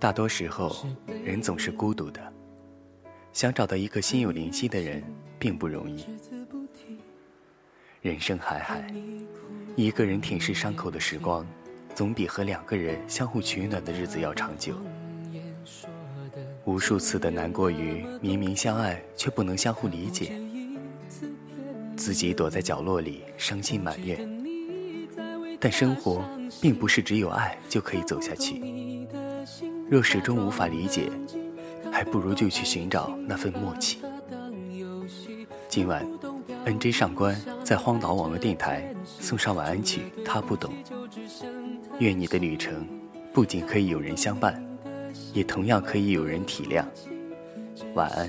大多时候，人总是孤独的，想找到一个心有灵犀的人并不容易。人生海海，一个人舔舐伤口的时光，总比和两个人相互取暖的日子要长久。无数次的难过于明明相爱却不能相互理解，自己躲在角落里伤心埋怨。但生活并不是只有爱就可以走下去。若始终无法理解，还不如就去寻找那份默契。今晚，NJ 上官在荒岛网络电台送上晚安曲，他不懂。愿你的旅程不仅可以有人相伴，也同样可以有人体谅。晚安。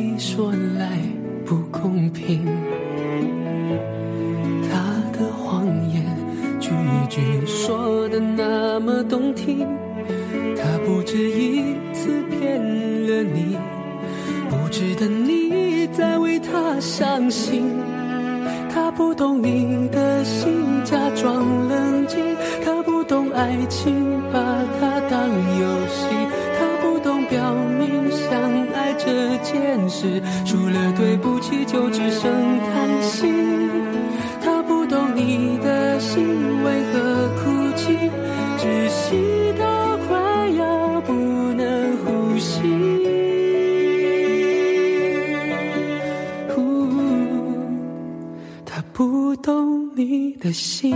说来不公平。他的谎言句句说的那么动听，他不止一次骗了你，不值得你再为他伤心。他不懂你的心，假装冷静；他不懂爱情，把它当游戏；他不懂表明相爱这件事，除了对不起就只剩叹息。他不懂你的心为何哭泣，窒息到快要不能呼吸。他不懂你的心。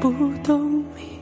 不懂你。